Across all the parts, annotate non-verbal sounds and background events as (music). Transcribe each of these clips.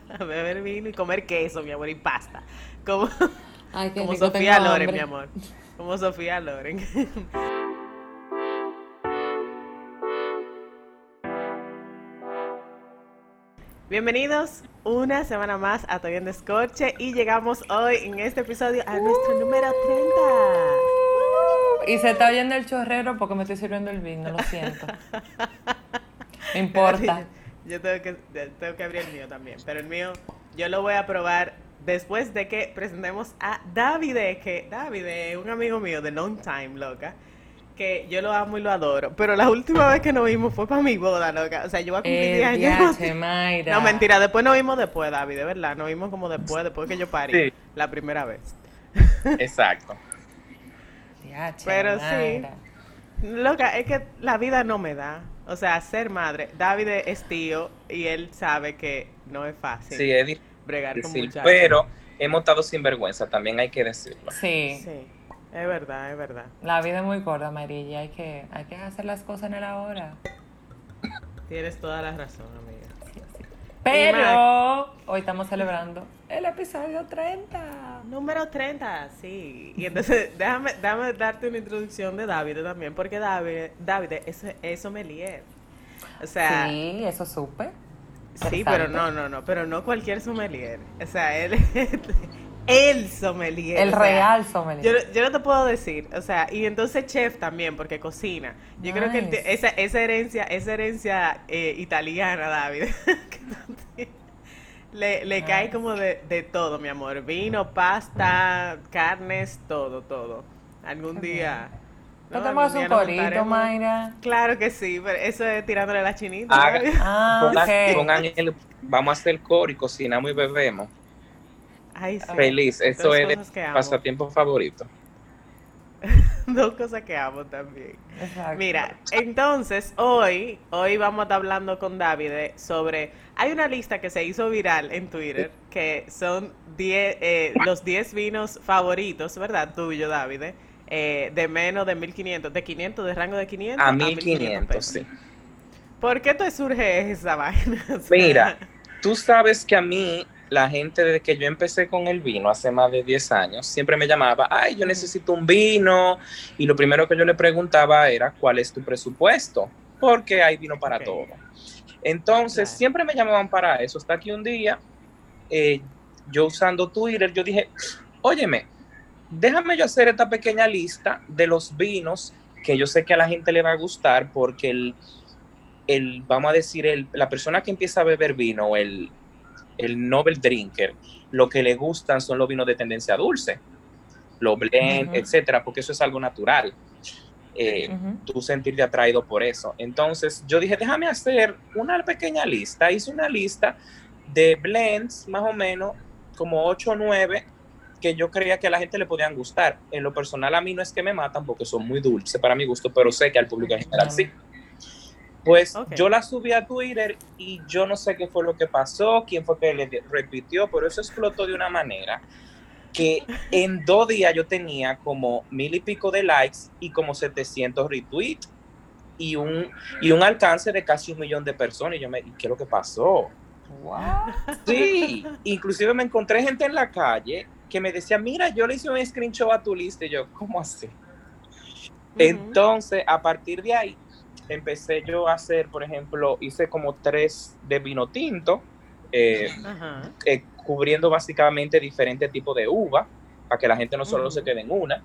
(laughs) beber vino y comer queso, mi amor, y pasta. Como, (laughs) como Sofía Loren, mi amor. Como Sofía Loren. (laughs) Bienvenidos una semana más a Toy en Descorche y llegamos hoy en este episodio a nuestro número 30. Y se está oyendo el chorrero porque me estoy sirviendo el vino, lo siento. Me importa. Yo tengo que, tengo que abrir el mío también, pero el mío yo lo voy a probar después de que presentemos a Davide, que Davide es un amigo mío de long time, loca, que yo lo amo y lo adoro, pero la última vez que nos vimos fue para mi boda, loca, o sea, yo voy a cumplir 10 años. No, mentira, después nos vimos después, Davide, ¿verdad? Nos vimos como después, después que yo parí, la primera vez. Exacto. pero sí, loca, es que la vida no me da. O sea, ser madre. David es tío y él sabe que no es fácil. Sí, es bregar con Pero hemos estado sin vergüenza, también hay que decirlo. Sí. Sí, es verdad, es verdad. La vida es muy corta, María, hay que, hay que hacer las cosas en el ahora. Tienes toda la razón, amiga. Pero hoy estamos celebrando el episodio 30. Número 30, sí. Y entonces, (laughs) déjame, déjame darte una introducción de David también, porque David, David es, es sommelier. O sea, sí, eso supe. Sí, pero no, no, no, pero no cualquier sommelier. O sea, él es (laughs) el sommelier. El real sommelier. Yo, no te puedo decir, o sea, y entonces chef también, porque cocina. Yo creo que esa, esa herencia, esa herencia eh, italiana, David, (laughs) le, le cae como de, de, todo, mi amor. Vino, pasta, carnes, todo, todo. Algún día... ¿No, tenemos un corito, Mayra? Claro que sí, pero eso es tirándole la chinita. Ah, (laughs) ah vamos a hacer coro y cocinamos y bebemos. Feliz, eso es mi pasatiempo favorito. (laughs) (laughs) Dos cosas que amo también. Mira, entonces hoy, hoy vamos a estar hablando con David sobre. Hay una lista que se hizo viral en Twitter que son diez, eh, los 10 vinos favoritos, ¿verdad? Tuyo, David. Eh, de menos de 1500, de 500, de rango de 500 a 1500, sí. ¿Por qué te surge (laughs) esa vaina? Mira, tú sabes que a mí la gente desde que yo empecé con el vino hace más de 10 años, siempre me llamaba, ay, yo necesito un vino. Y lo primero que yo le preguntaba era, ¿cuál es tu presupuesto? Porque hay vino para todo. Entonces, siempre me llamaban para eso. Hasta que un día, eh, yo usando Twitter, yo dije, óyeme, déjame yo hacer esta pequeña lista de los vinos que yo sé que a la gente le va a gustar porque el, el vamos a decir, el, la persona que empieza a beber vino, el, el Nobel Drinker, lo que le gustan son los vinos de tendencia dulce, los blend, etcétera, porque eso es algo natural. Eh, tú sentirte atraído por eso. Entonces yo dije, déjame hacer una pequeña lista. Hice una lista de blends, más o menos, como 8 o 9, que yo creía que a la gente le podían gustar. En lo personal, a mí no es que me matan porque son muy dulces para mi gusto, pero sé que al público en general sí. Pues yo la subí a Twitter y yo no sé qué fue lo que pasó, quién fue que le repitió, pero eso explotó de una manera que (laughs) en dos días yo tenía como mil y pico de likes y como 700 retweets y un, y un alcance de casi un millón de personas. Y yo me, ¿qué es lo que pasó? Sí, inclusive me encontré gente en la calle que me decía, mira, yo le hice un screenshot a tu lista. Y yo, ¿cómo así? Entonces, a partir de ahí, empecé yo a hacer, por ejemplo, hice como tres de vino tinto, eh, eh, cubriendo básicamente diferentes tipos de uva, para que la gente no solo se quede en una,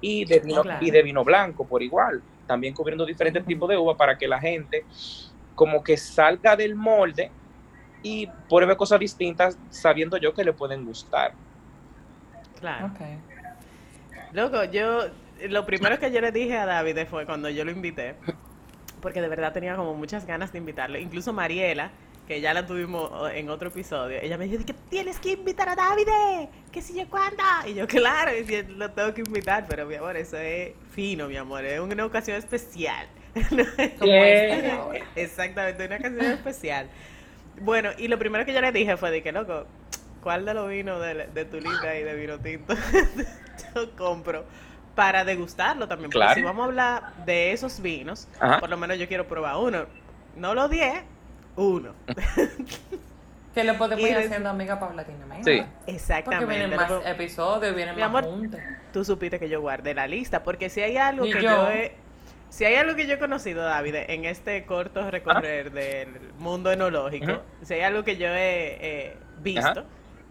y de, vino, y de vino blanco por igual, también cubriendo diferentes tipos de uva para que la gente como que salga del molde y pruebe cosas distintas sabiendo yo que le pueden gustar. Claro. Loco, yo lo primero que yo le dije a David fue cuando yo lo invité, porque de verdad tenía como muchas ganas de invitarlo. Incluso Mariela, que ya la tuvimos en otro episodio, ella me dijo que tienes que invitar a David, que si yo cuándo. Y yo, claro, lo tengo que invitar, pero mi amor, eso es fino, mi amor, es una ocasión especial. (laughs) Exactamente, una ocasión especial. Bueno, y lo primero que yo le dije fue de que, loco, ¿cuál de los vinos de, tu lista y de vino tinto (laughs) yo compro? Para degustarlo también. Porque si vamos a hablar de esos vinos, por lo menos yo quiero probar uno. No los 10, uno. (laughs) Que le podemos ir haciendo amiga paulatinamente. Sí. Exactamente. Porque vienen más episodios, vienen Mi más amor, juntos. Tú supiste que yo guardé la lista, porque si hay algo Y que yo. yo he... Si hay algo que yo he conocido, David, en este corto recorrer del mundo enológico, si hay algo que yo he eh, visto.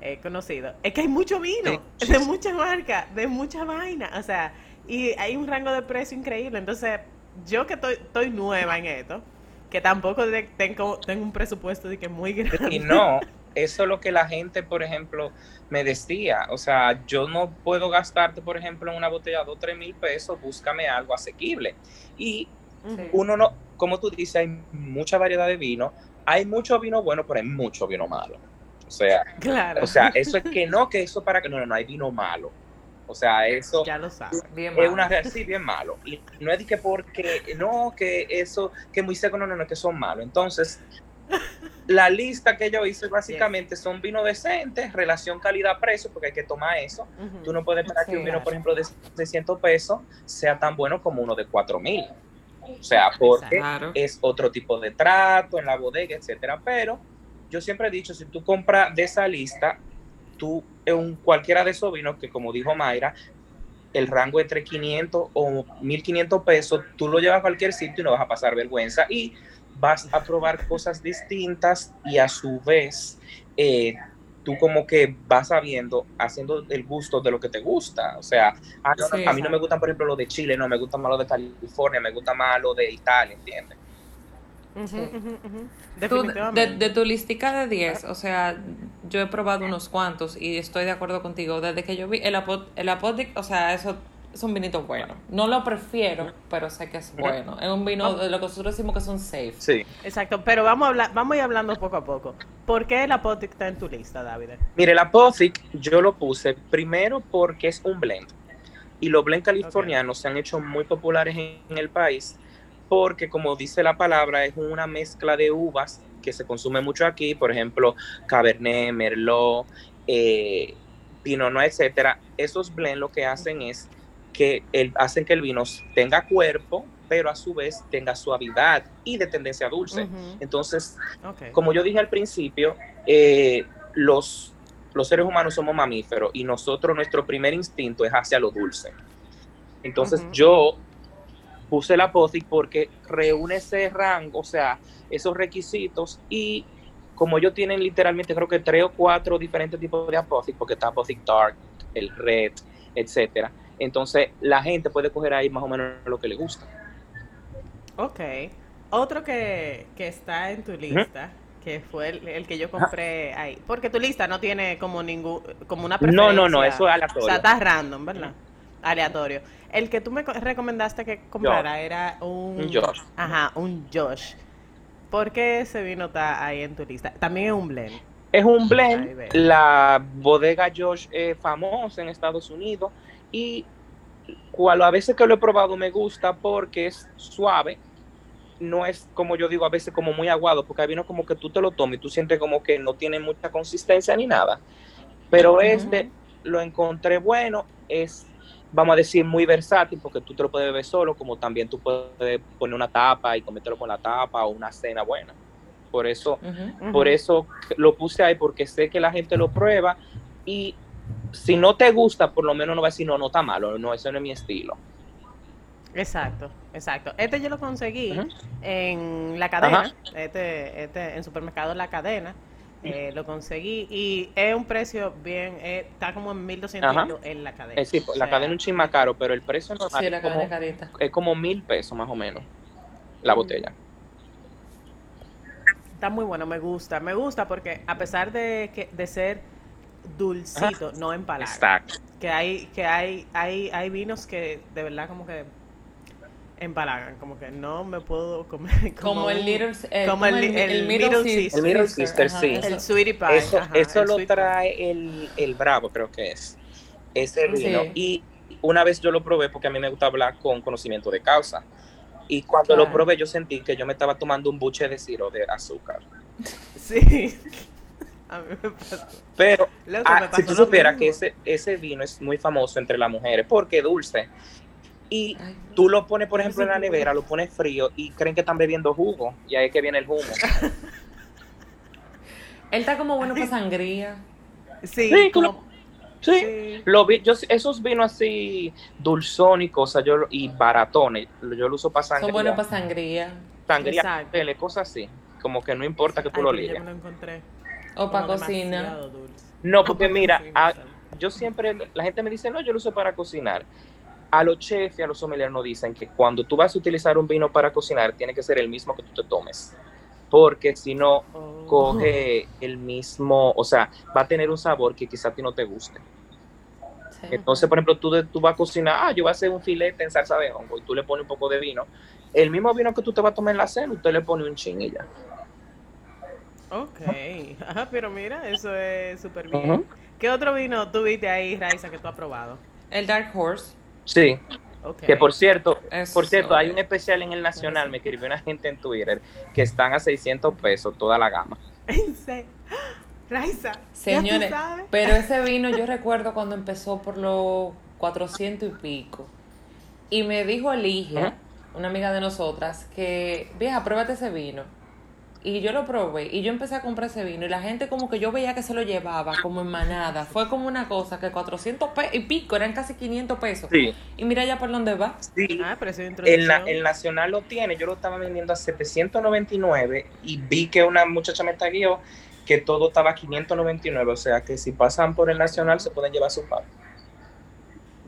He conocido, es que hay mucho vino, Sí. de mucha marca, de mucha vaina, o sea, y hay un rango de precio increíble. Entonces, yo que estoy, estoy nueva en esto, que tampoco de- tengo, tengo un presupuesto de que muy grande. Y no, eso es lo que la gente, por ejemplo, me decía. O sea, yo no puedo gastarte, por ejemplo, en una botella dos, tres mil pesos, búscame algo asequible. Y uno no, como tú dices, hay mucha variedad de vino. Hay mucho vino bueno, pero hay mucho vino malo. O sea, Claro. o sea, eso es que no, que eso para que no, no, no hay vino malo. O sea, eso ya lo sabes. Bien es una realidad sí, bien malo. Y no es de que porque, no, que eso, que muy seco, no, no, no, que son malos. Entonces, la lista que yo hice básicamente son vinos decentes, relación calidad-precio, porque hay que tomar eso. Ujú. Tú no puedes esperar que un vino, claro. por ejemplo, de 600 pesos sea tan bueno como uno de 4000. O sea, porque Claro. es otro tipo de trato en la bodega, etcétera. Pero yo siempre he dicho, si tú compras de esa lista, tú, en un- cualquiera de esos vinos, que como dijo Mayra, el rango entre 500 o 1500 pesos, tú lo llevas a cualquier sitio y no vas a pasar vergüenza y vas a probar cosas distintas y a su vez eh, tú como que vas sabiendo, haciendo el gusto de lo que te gusta. O sea, ah, no, a mí no me gustan, por ejemplo, los de Chile, no, me gustan más los de California, me gusta más los de Italia, ¿entiendes? Sí. de, de tu listica de 10, o sea, yo he probado unos cuantos y estoy de acuerdo contigo. Desde que yo vi el, Apot el Apotic, o sea, eso es un vinito bueno. No lo prefiero, pero sé que es bueno. Es un vino de lo que nosotros decimos que son safe. Sí. Exacto, pero vamos a hablar, vamos a ir hablando poco a poco. ¿Por qué el Apotic está en tu lista, David? Mire, la Apothic yo lo puse primero porque es un blend. Y los blend californianos se han hecho muy populares en, en el país porque, como dice la palabra, es una mezcla de uvas que se consume mucho aquí, por ejemplo, Cabernet, Merlot, eh, Pinot Noir, etcétera. Esos blend lo que hacen es que el, hacen que el vino tenga cuerpo, pero a su vez tenga suavidad y de tendencia dulce. Entonces, como yo dije al principio, eh, los, los seres humanos somos mamíferos y nosotros nuestro primer instinto es hacia lo dulce. Entonces yo puse la Apothic porque reúne ese rango, o sea, esos requisitos y como ellos tienen literalmente creo que tres o cuatro diferentes tipos de Apothic, porque está Apothic Dark, el Red, etcétera. Entonces la gente puede coger ahí más o menos lo que le gusta. Ok. Otro que, que está en tu lista, que fue el, el que yo compré ahí. Porque tu lista no tiene como ningún, como una preferencia. No, no, no, eso es O aleatorio. sea, está random, ¿verdad? Aleatorio. El que tú me co- recomendaste que comprara era un... Un Josh. Ajá, un Josh. ¿Por qué ese vino está ahí en tu lista? También es un blend. Es un blend, la bodega Josh es famosa en Estados Unidos y cual a veces que lo he probado me gusta porque es suave, no es como yo digo a veces como muy aguado, porque hay vino como que tú te lo tomas y tú sientes como que no tiene mucha consistencia ni nada, pero este lo encontré bueno, es vamos a decir muy versátil porque tú te lo puedes beber solo, como también tú puedes poner una tapa y comértelo con la tapa o una cena buena. Por eso por eso lo puse ahí, porque sé que la gente lo prueba y si no te gusta, por lo menos no va a decir, no, no está malo, no, eso no es mi estilo. Exacto, exacto. Este yo lo conseguí en la cadena, este, este, en supermercado La Cadena. Eh, lo conseguí y es un precio bien, eh, está como en 1200 Ajá. euros en la cadena. Eh, sí, O la sea, cadena es un chin más caro, pero el precio normal Sí, la es, cadena como, es carita. es como mil pesos más o menos, la Mm. botella. Está muy bueno, me gusta, me gusta porque a pesar de que de ser dulcito, no empalaga. Exacto. Que hay que hay hay hay vinos que de verdad como que empalagan, como que no me puedo comer (laughs) Como, el un- Little eh, como el- el Little Sister. El Little Sister, ajá, sí. eso. el sweetie pie. Eso, ajá, eso el lo pie. trae el, el Bravo, creo que es. Ese Sí. vino. Y una vez yo lo probé porque a mí me gusta hablar con conocimiento de causa. Y cuando Claro. lo probé, yo sentí que yo me estaba tomando un buche de ciro de azúcar. (laughs) Sí. A mí me pasó. Pero Loco, Ah, me si tú lo supieras que ese, ese vino es muy famoso entre las mujeres porque es dulce. Y Ay, tú lo pones, por ejemplo, en la nevera, lo pones frío y creen que están bebiendo jugo. Y ahí es que viene el humo. (laughs) Él está como bueno para sangría. Sí, Sí, como- Sí, sí. Lo vi, yo, esos vinos así dulzón y cosas, yo y baratones, yo lo uso para sangría. Son buenos para sangría. sangría, Exacto. tele, cosas así. Como que no importa que tú Ay, lo pero yo lides. me lo encontré. O para cocina. No, Ah, porque mira, cocina, a- ¿sabes? yo siempre, la gente me dice, no, yo lo uso para cocinar. A los chefs y a los sommeliers nos dicen que cuando tú vas a utilizar un vino para cocinar, tiene que ser el mismo que tú te tomes. Porque si no, Oh. coge el mismo, o sea, va a tener un sabor que quizá a ti no te guste. Sí. Entonces, por ejemplo, tú, de- tú vas a cocinar, ah, yo voy a hacer un filete en salsa de hongo y tú le pones un poco de vino. El mismo vino que tú te vas a tomar en la cena, usted le pone un chin y ya. Ok. (laughs) Ajá, pero mira, eso es súper bien. ¿Qué otro vino tuviste ahí, Raiza, que tú has probado? El Dark Horse. Sí, que por cierto, Eso por cierto, hay un especial en el Nacional, me escribió una gente en Twitter, que están a 600 pesos toda la gama. (laughs) Raiza, ¿ya tú Señores, sabes? pero ese (laughs) vino yo recuerdo cuando empezó por los 400 y pico. Y me dijo Ligia, una amiga de nosotras, que, vieja, pruébate ese vino. Y yo lo probé y yo empecé a comprar ese vino y la gente como que yo veía que se lo llevaba como en manada. Fue como una cosa que 400 pe- y pico, eran casi 500 pesos. Sí, Y mira ya por dónde va. sí. Ah, pero eso es El, na- el Nacional lo tiene, yo lo estaba vendiendo a 799 y vi que una muchacha me taguió que todo estaba a 599, o sea que si pasan por el Nacional se pueden llevar su par.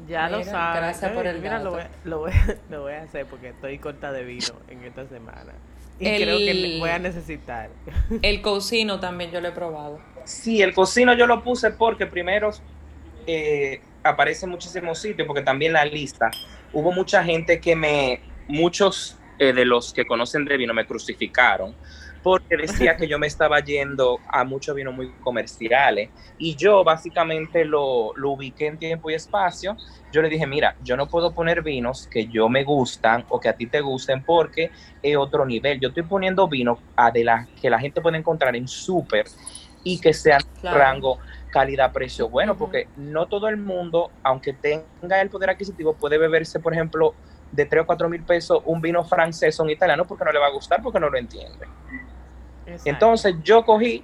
Ya lo sabes. gracias por el Mira, lo voy, lo, voy, a- (laughs) lo voy a hacer porque estoy corta de vino en esta semana. Y El- creo que voy a necesitar. (laughs) El cocino también yo lo he probado. Sí, el cocino yo lo puse porque primero eh, aparece en muchísimos sitios, porque también la lista, hubo mucha gente que me, muchos eh, de los que conocen de vino me crucificaron, porque decía que yo me estaba yendo a muchos vinos muy comerciales, y yo básicamente lo, lo ubiqué en tiempo y espacio. Yo le dije, mira, yo no puedo poner vinos que yo me gustan o que a ti te gusten porque es otro nivel. Yo estoy poniendo vinos a de las que la gente puede encontrar en súper y que sean Claro. rango calidad-precio bueno, porque no todo el mundo, aunque tenga el poder adquisitivo, puede beberse, por ejemplo, de 3 o 4 mil pesos un vino francés o un italiano porque no le va a gustar, porque no lo entiende. Exacto. Entonces yo cogí,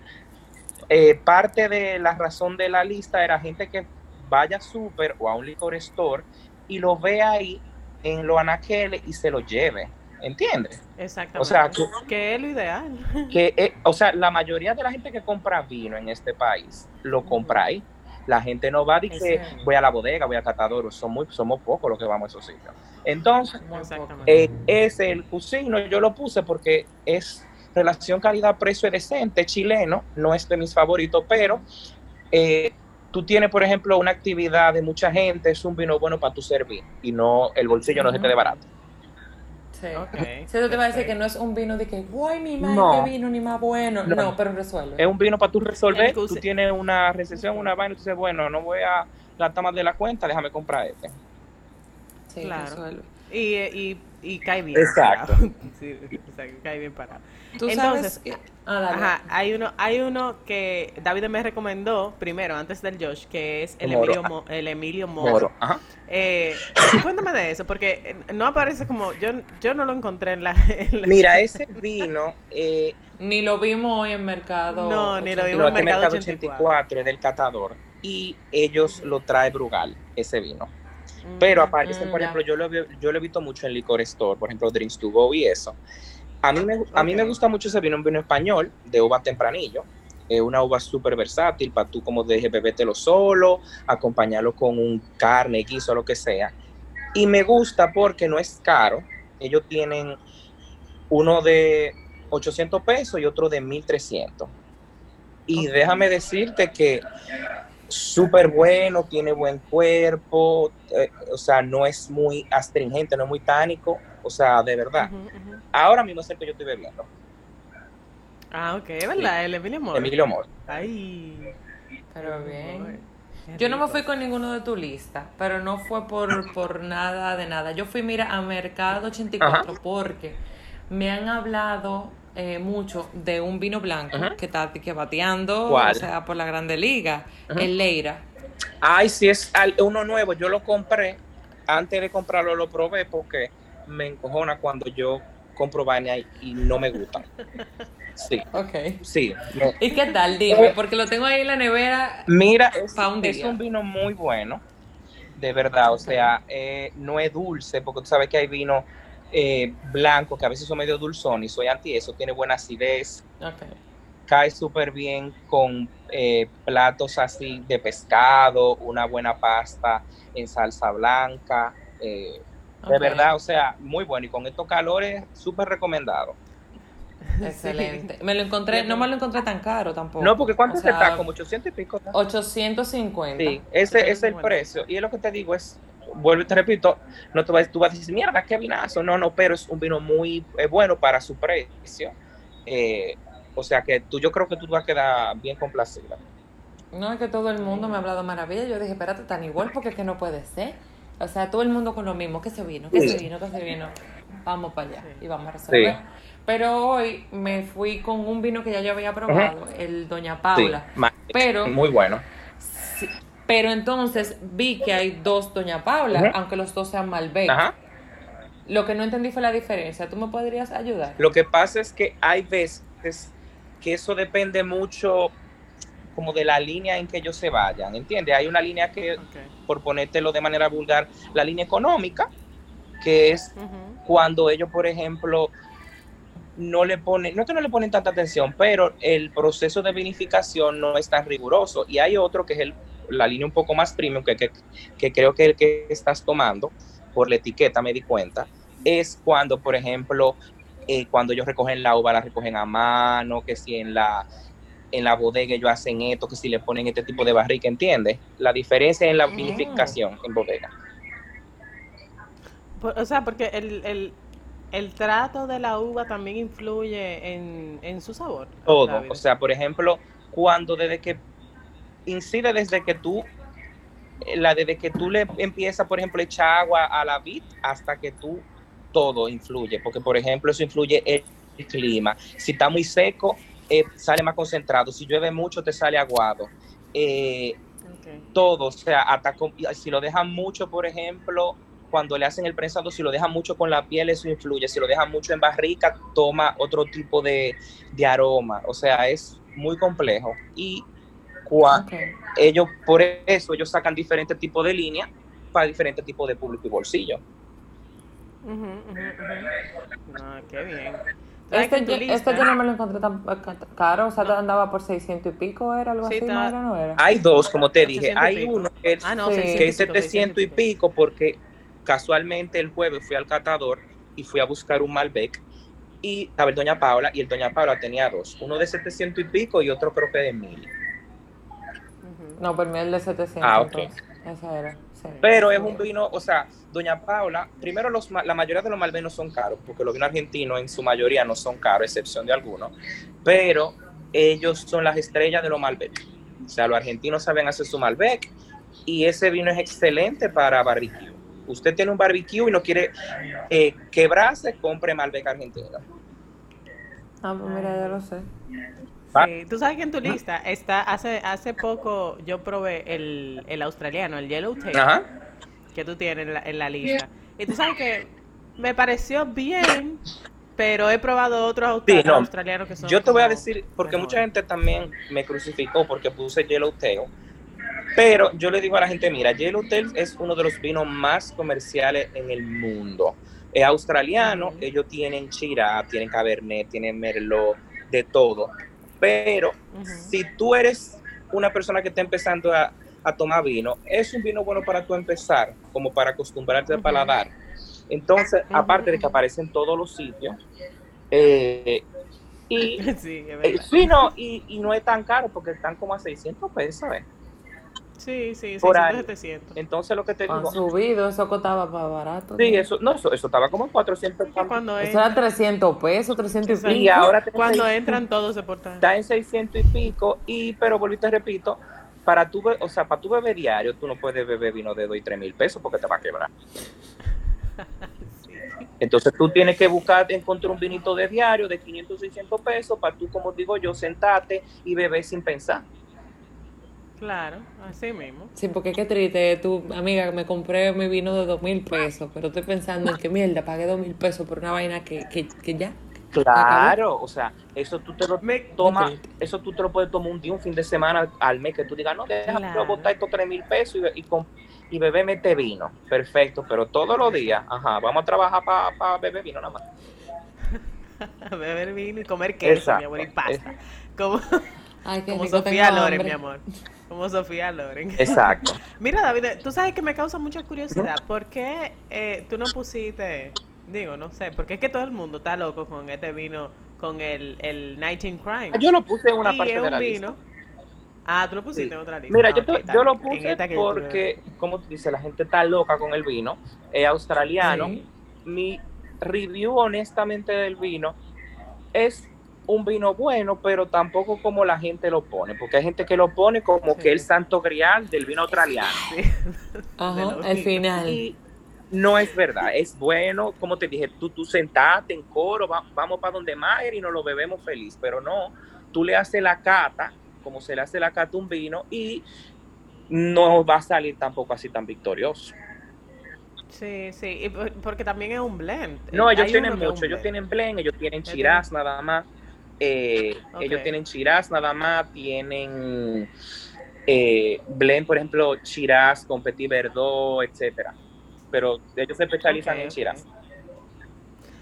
eh, parte de la razón de la lista era gente que vaya a súper o a un licor store y lo vea ahí en los anaqueles y se lo lleve, ¿entiendes? Exactamente. o sea, que- que es lo ideal. (laughs) que, eh, o sea, la mayoría de la gente que compra vino en este país lo compra ahí. La gente no va de que voy a la bodega, voy a catador, son muy, somos pocos los que vamos a esos sitios. Entonces, eh, ese el cocino yo lo puse porque es relación calidad-precio es decente, chileno, no es de mis favoritos, pero eh, tú tienes, por ejemplo, una actividad de mucha gente, es un vino bueno para tu servir y no el bolsillo no se te dé barato. Sí. Ok, Si yo te iba a decir que no es un vino de que, guay, mi madre, No. qué vino, ni más bueno. No, No. pero resuelve. Es un vino para tú resolver, tú tienes una recesión, una vaina, y tú dices, bueno, no voy a gastar más de la cuenta, déjame comprar este. Sí, Claro. resuelve. Y, eh, y, y cae bien. Exacto. parado. (laughs) Sí, exacto, cae bien parado. Tú Entonces, sabes que... Ah. Ajá, hay uno, hay uno que David me recomendó primero, antes del Josh, que es el Moro. Emilio, Mo- el Emilio Moro. Moro. Ajá. Eh, (coughs) cuéntame de eso, porque eh, no aparece como, yo, yo no lo encontré en la... en la- Mira, (laughs) ese vino, eh, Ni lo vimos hoy en mercado. No, ni lo vimos en Mercado Mercado 84 84 es del catador y ellos lo trae Brugal, ese vino. Mm, Pero aparece, Mm, por ejemplo, yo lo, yo lo he visto mucho en Liquor Store, por ejemplo, Drinks to Go y eso. A mí me, a mí me gusta mucho ese vino, un vino español de uva tempranillo. Es una uva súper versátil para tú, como dije, bebértelo solo, acompañarlo con un carne, guiso, lo que sea. Y me gusta porque no es caro. Ellos tienen uno de 800 pesos y otro de 1300. Y déjame decirte que súper bueno, tiene buen cuerpo, eh, o sea, no es muy astringente, no es muy tánico, o sea, de verdad. Ahora mismo es el que yo estoy bebiendo, Ah, ok, es verdad, el Emilio Moro. Emilio Moro. Ay. Pero bien. Yo no me fui con ninguno de tu lista, pero no fue por, por nada de nada. Yo fui, mira, a Mercado 84 porque me han hablado eh, mucho de un vino blanco Ajá. que está que bateando, ¿Cuál? o sea, por la Grande Liga, Ajá. el Leira. Ay, si es uno nuevo, yo lo compré, antes de comprarlo lo probé porque me encojona cuando yo compro vaina y, y no me gustan. Sí. (laughs) Ok. Sí. ¿Y qué tal? Dime, porque lo tengo ahí en la nevera. Mira, es, un, es un vino muy bueno, de verdad. O sea, eh, no es dulce, porque tú sabes que hay vino eh, blanco que a veces son medio dulzón y soy anti eso, tiene buena acidez. Okay. Cae súper bien con eh, platos así de pescado, una buena pasta en salsa blanca. Eh, de verdad, o sea, muy bueno. Y con estos calores, súper recomendado. (laughs) Excelente. Me lo encontré, no me lo encontré tan caro tampoco. No, porque ¿cuánto está? Como 800 y pico. 850. Sí, ese es el precio. Y es lo que te digo, es, vuelvo y te repito, no te vas, tú vas a decir, mierda, qué vinazo. No, no, pero es un vino muy bueno para su precio. Eh, o sea que tú, yo creo que tú vas a quedar bien complacida. No, es que todo el mundo me ha hablado maravilla. Yo dije, espérate, tan igual porque es que no puede ser. O sea, todo el mundo con lo mismo, que se vino, que se vino, que se vino. Vamos para allá y vamos a resolver. Pero hoy me fui con un vino que ya yo había probado, el Doña Paula. pero muy bueno. Pero entonces vi que hay dos Doña Paula, aunque los dos sean Malbec. Ajá. Lo que no entendí fue la diferencia. ¿Tú me podrías ayudar? Lo que pasa es que hay veces que eso depende mucho como de la línea en que ellos se vayan, ¿entiendes? Hay una línea que, por ponértelo de manera vulgar, la línea económica, que es cuando ellos, por ejemplo, no le ponen, no es que no le ponen tanta atención, pero el proceso de vinificación no es tan riguroso. Y hay otro que es el, la línea un poco más premium, que, que, creo que el que estás tomando, por la etiqueta me di cuenta, es cuando, por ejemplo, eh, cuando ellos recogen la uva, la recogen a mano, que si en la, en la bodega ellos hacen esto, que si le ponen este tipo de barrica, ¿entiendes? La diferencia en la mm. vinificación en bodega. O sea, porque el, el, trato de la uva también influye en, su sabor. Todo. O sea, por ejemplo, cuando desde que incide desde que tú eh, la desde que tú le empiezas, por ejemplo, echar agua a la vid hasta que tú todo influye, porque por ejemplo eso influye el, clima. Si está muy seco, eh, sale más concentrado. Si llueve mucho, te sale aguado. Eh, todo, o sea, hasta si lo dejan mucho, por ejemplo, cuando le hacen el prensado, si lo dejan mucho con la piel, eso influye. Si lo dejan mucho en barrica, toma otro tipo de, aroma. O sea, es muy complejo. Y ellos, por eso, ellos sacan diferentes tipos de líneas para diferentes tipos de público y bolsillo. Ah, qué bien. Este, yo, este yo no me lo encontré tan caro, o sea, andaba por 600 y pico, ¿era algo así? No, era, no era. Hay dos, como te dije, hay uno que es, ah, que es 700 y pico porque casualmente el jueves fui al catador y fui a buscar un Malbec y estaba el Doña Paula y el Doña Paula tenía dos, uno de 700 y pico y otro creo que de mil. No, por mí el de 700. Ah, ok. Esa era. Pero es un vino, o sea, Doña Paula, primero los, la mayoría de los malvenos son caros, porque los vinos argentinos en su mayoría no son caros, excepción de algunos, pero ellos son las estrellas de los Malbec. O sea, los argentinos saben hacer su Malbec y ese vino es excelente para barbecue. Usted tiene un barbecue y no quiere eh, quebrarse, compre Malbec argentino. Ah, pues mira, ya lo sé. Sí, tú sabes que en tu lista está, hace, hace poco yo probé el, el australiano, el Yellowtail, Ajá. que tú tienes en la, en la lista. Y tú sabes que me pareció bien, pero he probado otros australianos que son. Yo te voy a decir, porque mucha gente también me crucificó porque puse Yellowtail. Pero yo le digo a la gente, mira, Yellowtail es uno de los vinos más comerciales en el mundo. Es australiano, ellos tienen Chira, tienen Cabernet, tienen Merlot, de todo pero si tú eres una persona que está empezando a, tomar vino, es un vino bueno para tú empezar, como para acostumbrarte al paladar. Entonces, aparte de que aparece en todos los sitios, eh, y, (laughs) sí, eh, y, y, no es tan caro porque están como a 600 pesos. ¿eh? Sí, sí, 600, 700. Entonces lo que te digo. Ha subido, eso costaba más barato. Sí, eso, no, eso, eso estaba como en 400 Cuando Eso era 300 pesos, 300 y pico. Y ahora cuando entran todos se portan. Está en 600 y pico, y pero volviste repito, para tu, o sea, para tu bebé diario, tú no puedes beber vino de 2 y 3 mil pesos porque te va a quebrar. (laughs) Entonces tú tienes que buscar, encontrar un vinito de diario de 500, 600 pesos para tú, como digo yo, sentarte y beber sin pensar. Claro, así mismo. Sí, porque qué triste, tu amiga, me compré mi vino de dos mil pesos, pero estoy pensando en que mierda, pagué dos mil pesos por una vaina que, que, que ya, Claro, o sea, eso tú te lo tomas, eso tú te lo puedes tomar un día, un fin de semana al mes que tú digas, no, déjame botar estos tres mil pesos y, y, y beber mete vino. Perfecto, pero todos los días, ajá, vamos a trabajar para beber vino nada más. (laughs) beber vino y comer queso, mi amor, y pasta. Como, como Sofía Loren, mi amor. Como Sofía Loren. (laughs) Exacto. Mira, David, tú sabes que me causa mucha curiosidad. ¿Por qué eh, tú no pusiste Digo, no sé, porque es que todo el mundo está loco con este vino, con el, el 19 Crime. Yo lo puse en una parte de la vino. Ah, tú lo pusiste en otra lista. Mira, yo, yo, lo puse porque, como tú dices, la gente está loca con el vino, es australiano. Mi review, honestamente, del vino es un vino bueno, pero tampoco como la gente lo pone, porque hay gente que lo pone como que el santo grial del vino australiano. Ajá, al final no es verdad, es bueno, como te dije, tú, tú sentate en coro, vamos para donde Mayer y nos lo bebemos feliz, pero no, tú le haces la cata, como se le hace la cata un vino, y no va a salir tampoco así tan victorioso. Sí, sí, porque también es un blend. No, ellos tienen mucho, ellos tienen blend, ellos tienen chirás nada más, eh, ellos tienen chirás nada más, tienen eh, blend, por ejemplo, chirás con petit verdot, etcétera pero ellos se especializan en Shiraz.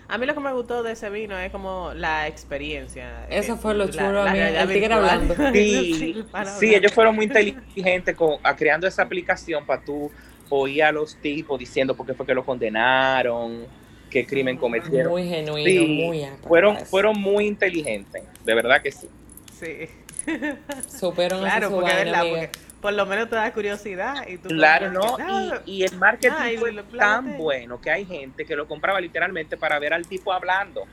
A mí lo que me gustó de ese vino es como la experiencia. Eso fue lo chulo, a mí, el tigre hablando. (laughs) Sí, sí, ellos fueron muy inteligentes con, creando esa aplicación para tú oír a los tipos diciendo por qué fue que lo condenaron, qué crimen cometieron. Muy genuino, muy fueron, fueron muy inteligentes, de verdad que sí. Sí. (laughs) Supieron claro, porque, verdad, porque por lo menos te da curiosidad. Y tú claro, ¿no? y, el marketing fue tan bueno que hay gente que lo compraba literalmente para ver al tipo hablando.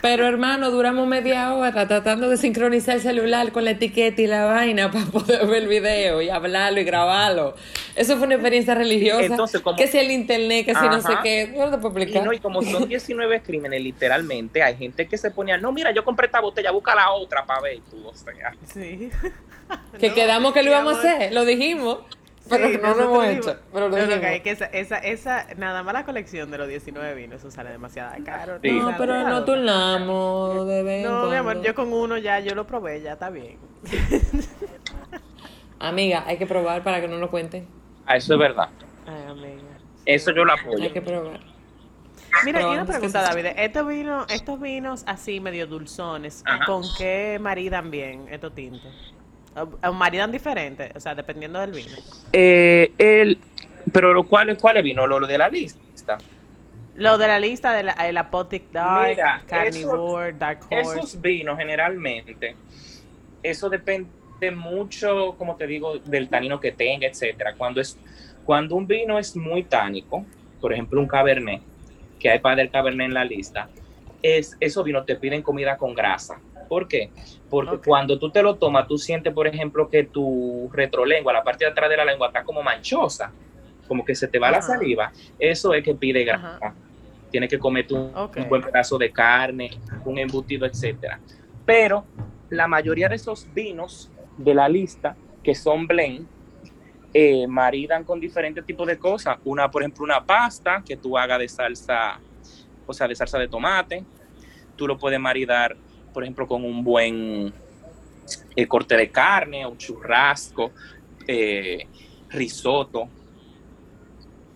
Pero hermano, duramos media hora tratando de sincronizar el celular con la etiqueta y la vaina para poder ver el video y hablarlo y grabarlo. Eso fue una experiencia religiosa. Entonces, como, que si el internet, que si no sé qué, no puedo explicar. Y, no, y como son 19 crímenes, literalmente, hay gente que se ponía, no, mira, yo compré esta botella, busca la otra para ver tú, o sea. Sí. que (laughs) quedamos que lo íbamos a hacer, lo dijimos. Pero no lo hemos hecho. Pero lo no, que esa, esa, esa, nada más la colección de los 19 vinos, eso sale demasiado caro. No, pero no turnamos de vez No, mi amor, yo con uno ya, yo lo probé, ya está bien. (laughs) amiga, hay que probar para que no lo cuenten. Ah, eso es verdad. Ay, amiga. Eso yo lo apoyo. Hay que probar. Mira, y una pregunta, David. Estos vinos, estos vinos así medio dulzones, ¿con qué maridan bien estos tintos? ¿O maridan diferente? O sea, dependiendo del vino. Eh, el, pero ¿cuál, ¿cuál es vino? Lo, de la lista. Lo de la lista de la, el Apotic Dark, Carnivore, Dark Horse. Esos vinos generalmente, eso depende mucho, como te digo, del tanino que tenga, etcétera. Cuando es cuando un vino es muy tánico, por ejemplo un Cabernet, que hay para del Cabernet en la lista, es esos vinos te piden comida con grasa. ¿Por qué? Porque cuando tú te lo tomas, tú sientes, por ejemplo, que tu retrolengua, la parte de atrás de la lengua, está como manchosa, como que se te va la saliva. Eso es que pide grasa. Tienes que comerte un, buen pedazo de carne, un embutido, etcétera. Pero la mayoría de esos vinos de la lista, que son blend, eh, maridan con diferentes tipos de cosas. Una, por ejemplo, una pasta que tú hagas de salsa, o sea, de salsa de tomate. Tú lo puedes maridar por ejemplo, con un buen eh, corte de carne, un churrasco, eh, risotto.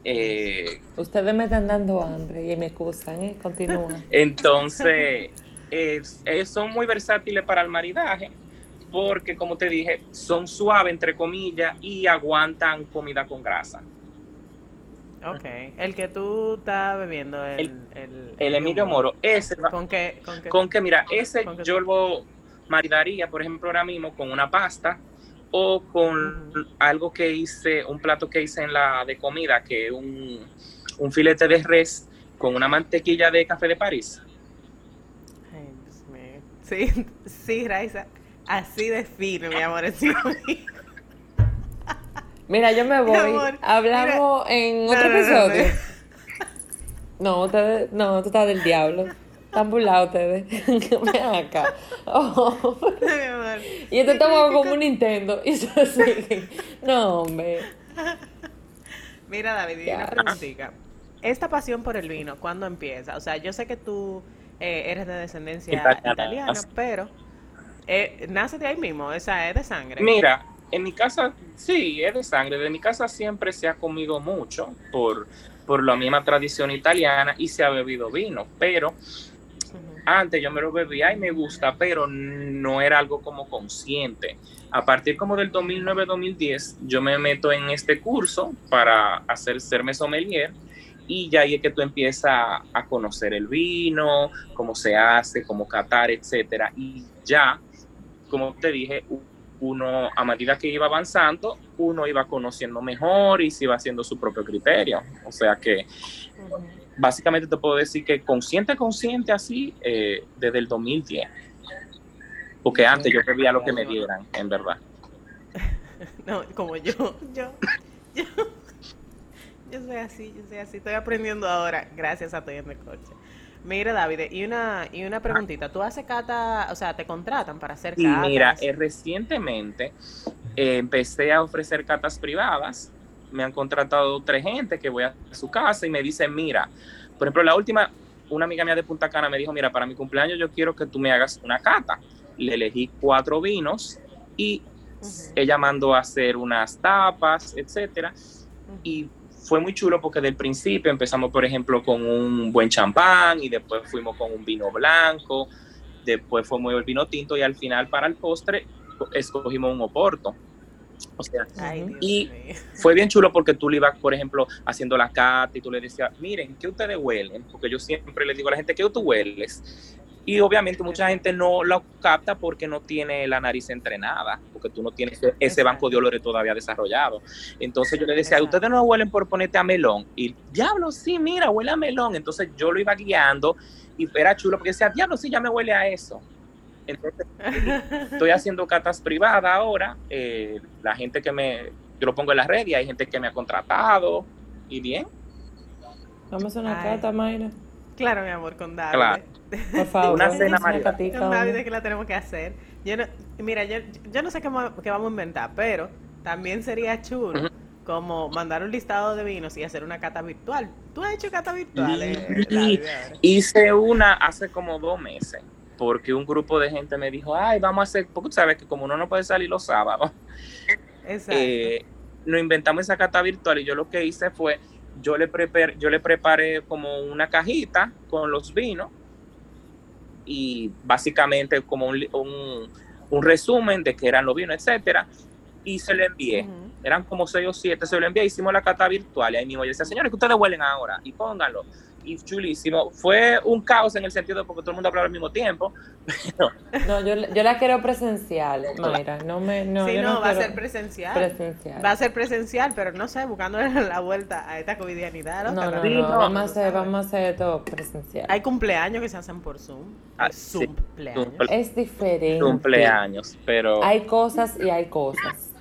Eh, Ustedes me están dando hambre y me excusan, ¿eh? Continúan. (laughs) Entonces, son muy versátiles para el maridaje porque, como te dije, son suaves, entre comillas, y aguantan comida con grasa. Ok, el que tú estás bebiendo, el, el, Emilio Moro, ese. ¿Con qué? Con qué, con mira, ese yo lo maridaría, por ejemplo, ahora mismo con una pasta o con algo que hice, un plato que hice en la de comida, que es un, un filete de res con una mantequilla de café de París. Ay, Dios mío. Sí, (laughs) sí, Raiza, así de fino, mi amor, así Mira, yo me voy. Hablamos en otro episodio. No, ustedes, no, tú estás del diablo. Están burlados ustedes. (laughs) Ven acá. Oh. y esto estamos como un Nintendo. Y se siguen. No, hombre. Mira, David, una preguntita. Esta pasión por el vino, ¿cuándo empieza? O sea, yo sé que tú eh, eres de descendencia italiana, pero eh, nace de ahí mismo, esa es de sangre. Mira, en mi casa sí, es de sangre. De mi casa siempre se ha comido mucho por, por la misma tradición italiana y se ha bebido vino, pero antes yo me lo bebía y me gusta, pero no era algo como consciente. A partir como del 2009-2010, yo me meto en este curso para hacer serme sommelier y ya ahí es que tú empiezas a conocer el vino, cómo se hace, cómo catar, etcétera. Y ya, como te dije, uno a medida que iba avanzando, uno iba conociendo mejor y se iba haciendo su propio criterio. O sea que básicamente te puedo decir que consciente, consciente así, eh, desde el 2010. Porque antes yo bebía lo que me dieran, en verdad. (laughs) No, como yo, (laughs) yo, yo, yo soy así, yo soy así. Estoy aprendiendo ahora, gracias a Estoy en el coche. Mira, David, y una, y una preguntita. ¿Tú haces cata, o sea, te contratan para hacer catas? mira, eh, recientemente eh, empecé a ofrecer catas privadas me han contratado tres gente que voy a su casa y me dicen, mira, por ejemplo, la última, una amiga mía de Punta Cana me dijo, mira, para mi cumpleaños yo quiero que tú me hagas una cata. Le elegí cuatro vinos y ella mandó a hacer unas tapas, etcétera. Y fue muy chulo porque del principio empezamos, por ejemplo, con un buen champán y después fuimos con un vino blanco, después fue muy el vino tinto y al final para el postre escogimos un oporto. O sea, y fue bien chulo porque tú le ibas, por ejemplo, haciendo la cata y tú le decías, miren, ¿qué ustedes huelen? Porque yo siempre le digo a la gente, ¿qué tú hueles? Y obviamente mucha gente no lo capta porque no tiene la nariz entrenada, porque tú no tienes ese banco de olores todavía desarrollado. Entonces yo le decía, ustedes no huelen por ponerte a melón. Y diablo, sí, mira, huele a melón. Entonces yo lo iba guiando y era chulo porque decía, diablo, sí, ya me huele a eso. Entonces, (laughs) estoy haciendo catas privadas ahora. Eh, la gente que me, yo lo pongo en la red y hay gente que me ha contratado. Y bien. Vamos a una cata, Mayra. Claro, mi amor, con David. Claro. (laughs) Por favor. una cena, María. Con David es que la tenemos que hacer. Yo no, mira, yo, yo no sé qué, qué, vamos a inventar, pero también sería chulo. Como mandar un listado de vinos y hacer una cata virtual. ¿Tú has hecho cata virtual? Sí. Hice una hace como dos meses porque un grupo de gente me dijo, ay, vamos a hacer, porque tú sabes que como uno no puede salir los sábados, eh, nos inventamos esa cata virtual y yo lo que hice fue, yo le, preparé, yo le preparé como una cajita con los vinos y básicamente como un, un, resumen de qué eran los vinos, etcétera, y se le envié. Eran como seis o siete, se lo envié, hicimos la cata virtual y ahí mismo yo decía, señores, que ustedes huelen ahora y pónganlo y chulísimo. Fue un caos en el sentido de porque todo el mundo hablaba al mismo tiempo. (laughs) No, yo, yo, la quiero presencial, Mayra. No me, no, sí, no, va a ser presencial. Va a ser presencial, pero no sé, buscando (laughs) la vuelta a esta covidianidad. No, no, no, vamos, a hacer, vamos a hacer todo presencial. Hay cumpleaños que se hacen por Zoom. Ah, cumpleaños. Es diferente. Cumpleaños, pero... Hay cosas y hay cosas.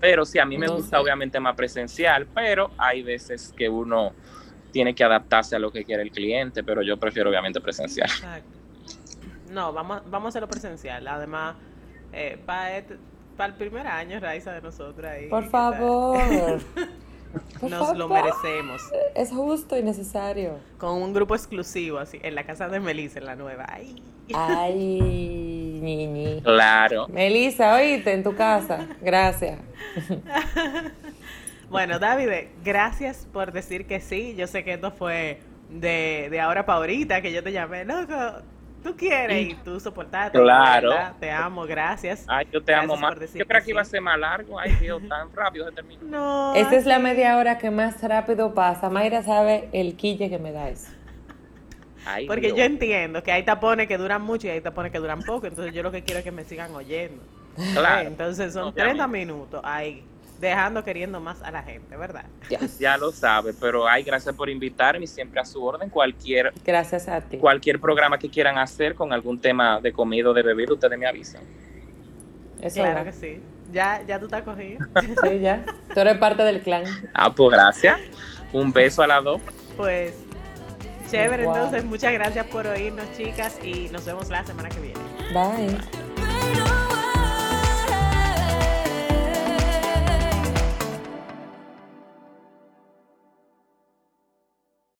Pero sí, a mí me gusta obviamente más presencial, pero hay veces que uno tiene que adaptarse a lo que quiere el cliente, pero yo prefiero obviamente presencial. No, vamos, vamos a hacerlo presencial. Además, eh, para el primer año, Raiza, de nosotros ahí. Por favor. (laughs) Nos lo merecemos. Es justo y necesario. Con un grupo exclusivo, así, en la casa de Melissa, en la nueva. Ay, Ay (laughs) niñi. Claro. Melissa, oíste, en tu casa. Gracias. (laughs) Bueno, David, gracias por decir que sí. Yo sé que esto fue de, de ahora para ahorita, que yo te llamé, loco, tú quieres y tú soportaste. Claro. Te amo, gracias. Ay, yo te amo más. Yo creo que, iba a ser más largo. Ay, Dios, (laughs) tan rápido se terminó. No. Esta es la media hora que más rápido pasa. Mayra sabe el quille que me da eso. Ay, Porque yo entiendo que hay tapones que duran mucho y hay tapones que duran poco. Entonces yo lo que quiero es que me sigan oyendo. Claro. Entonces son 30 minutos ahí dejando queriendo más a la gente, ¿verdad? Ya (laughs) lo sabe, pero hay gracias por invitarme y siempre a su orden cualquier gracias a ti. Cualquier programa que quieran hacer con algún tema de comida o de bebida, ustedes me avisan. Eso claro que sí. Ya, ya tú estás cogido. (laughs) Sí, ya. Tú eres parte del clan. Ah, pues gracias. Un beso a las dos. Pues chévere, entonces muchas gracias por oírnos, chicas, y nos vemos la semana que viene. Bye.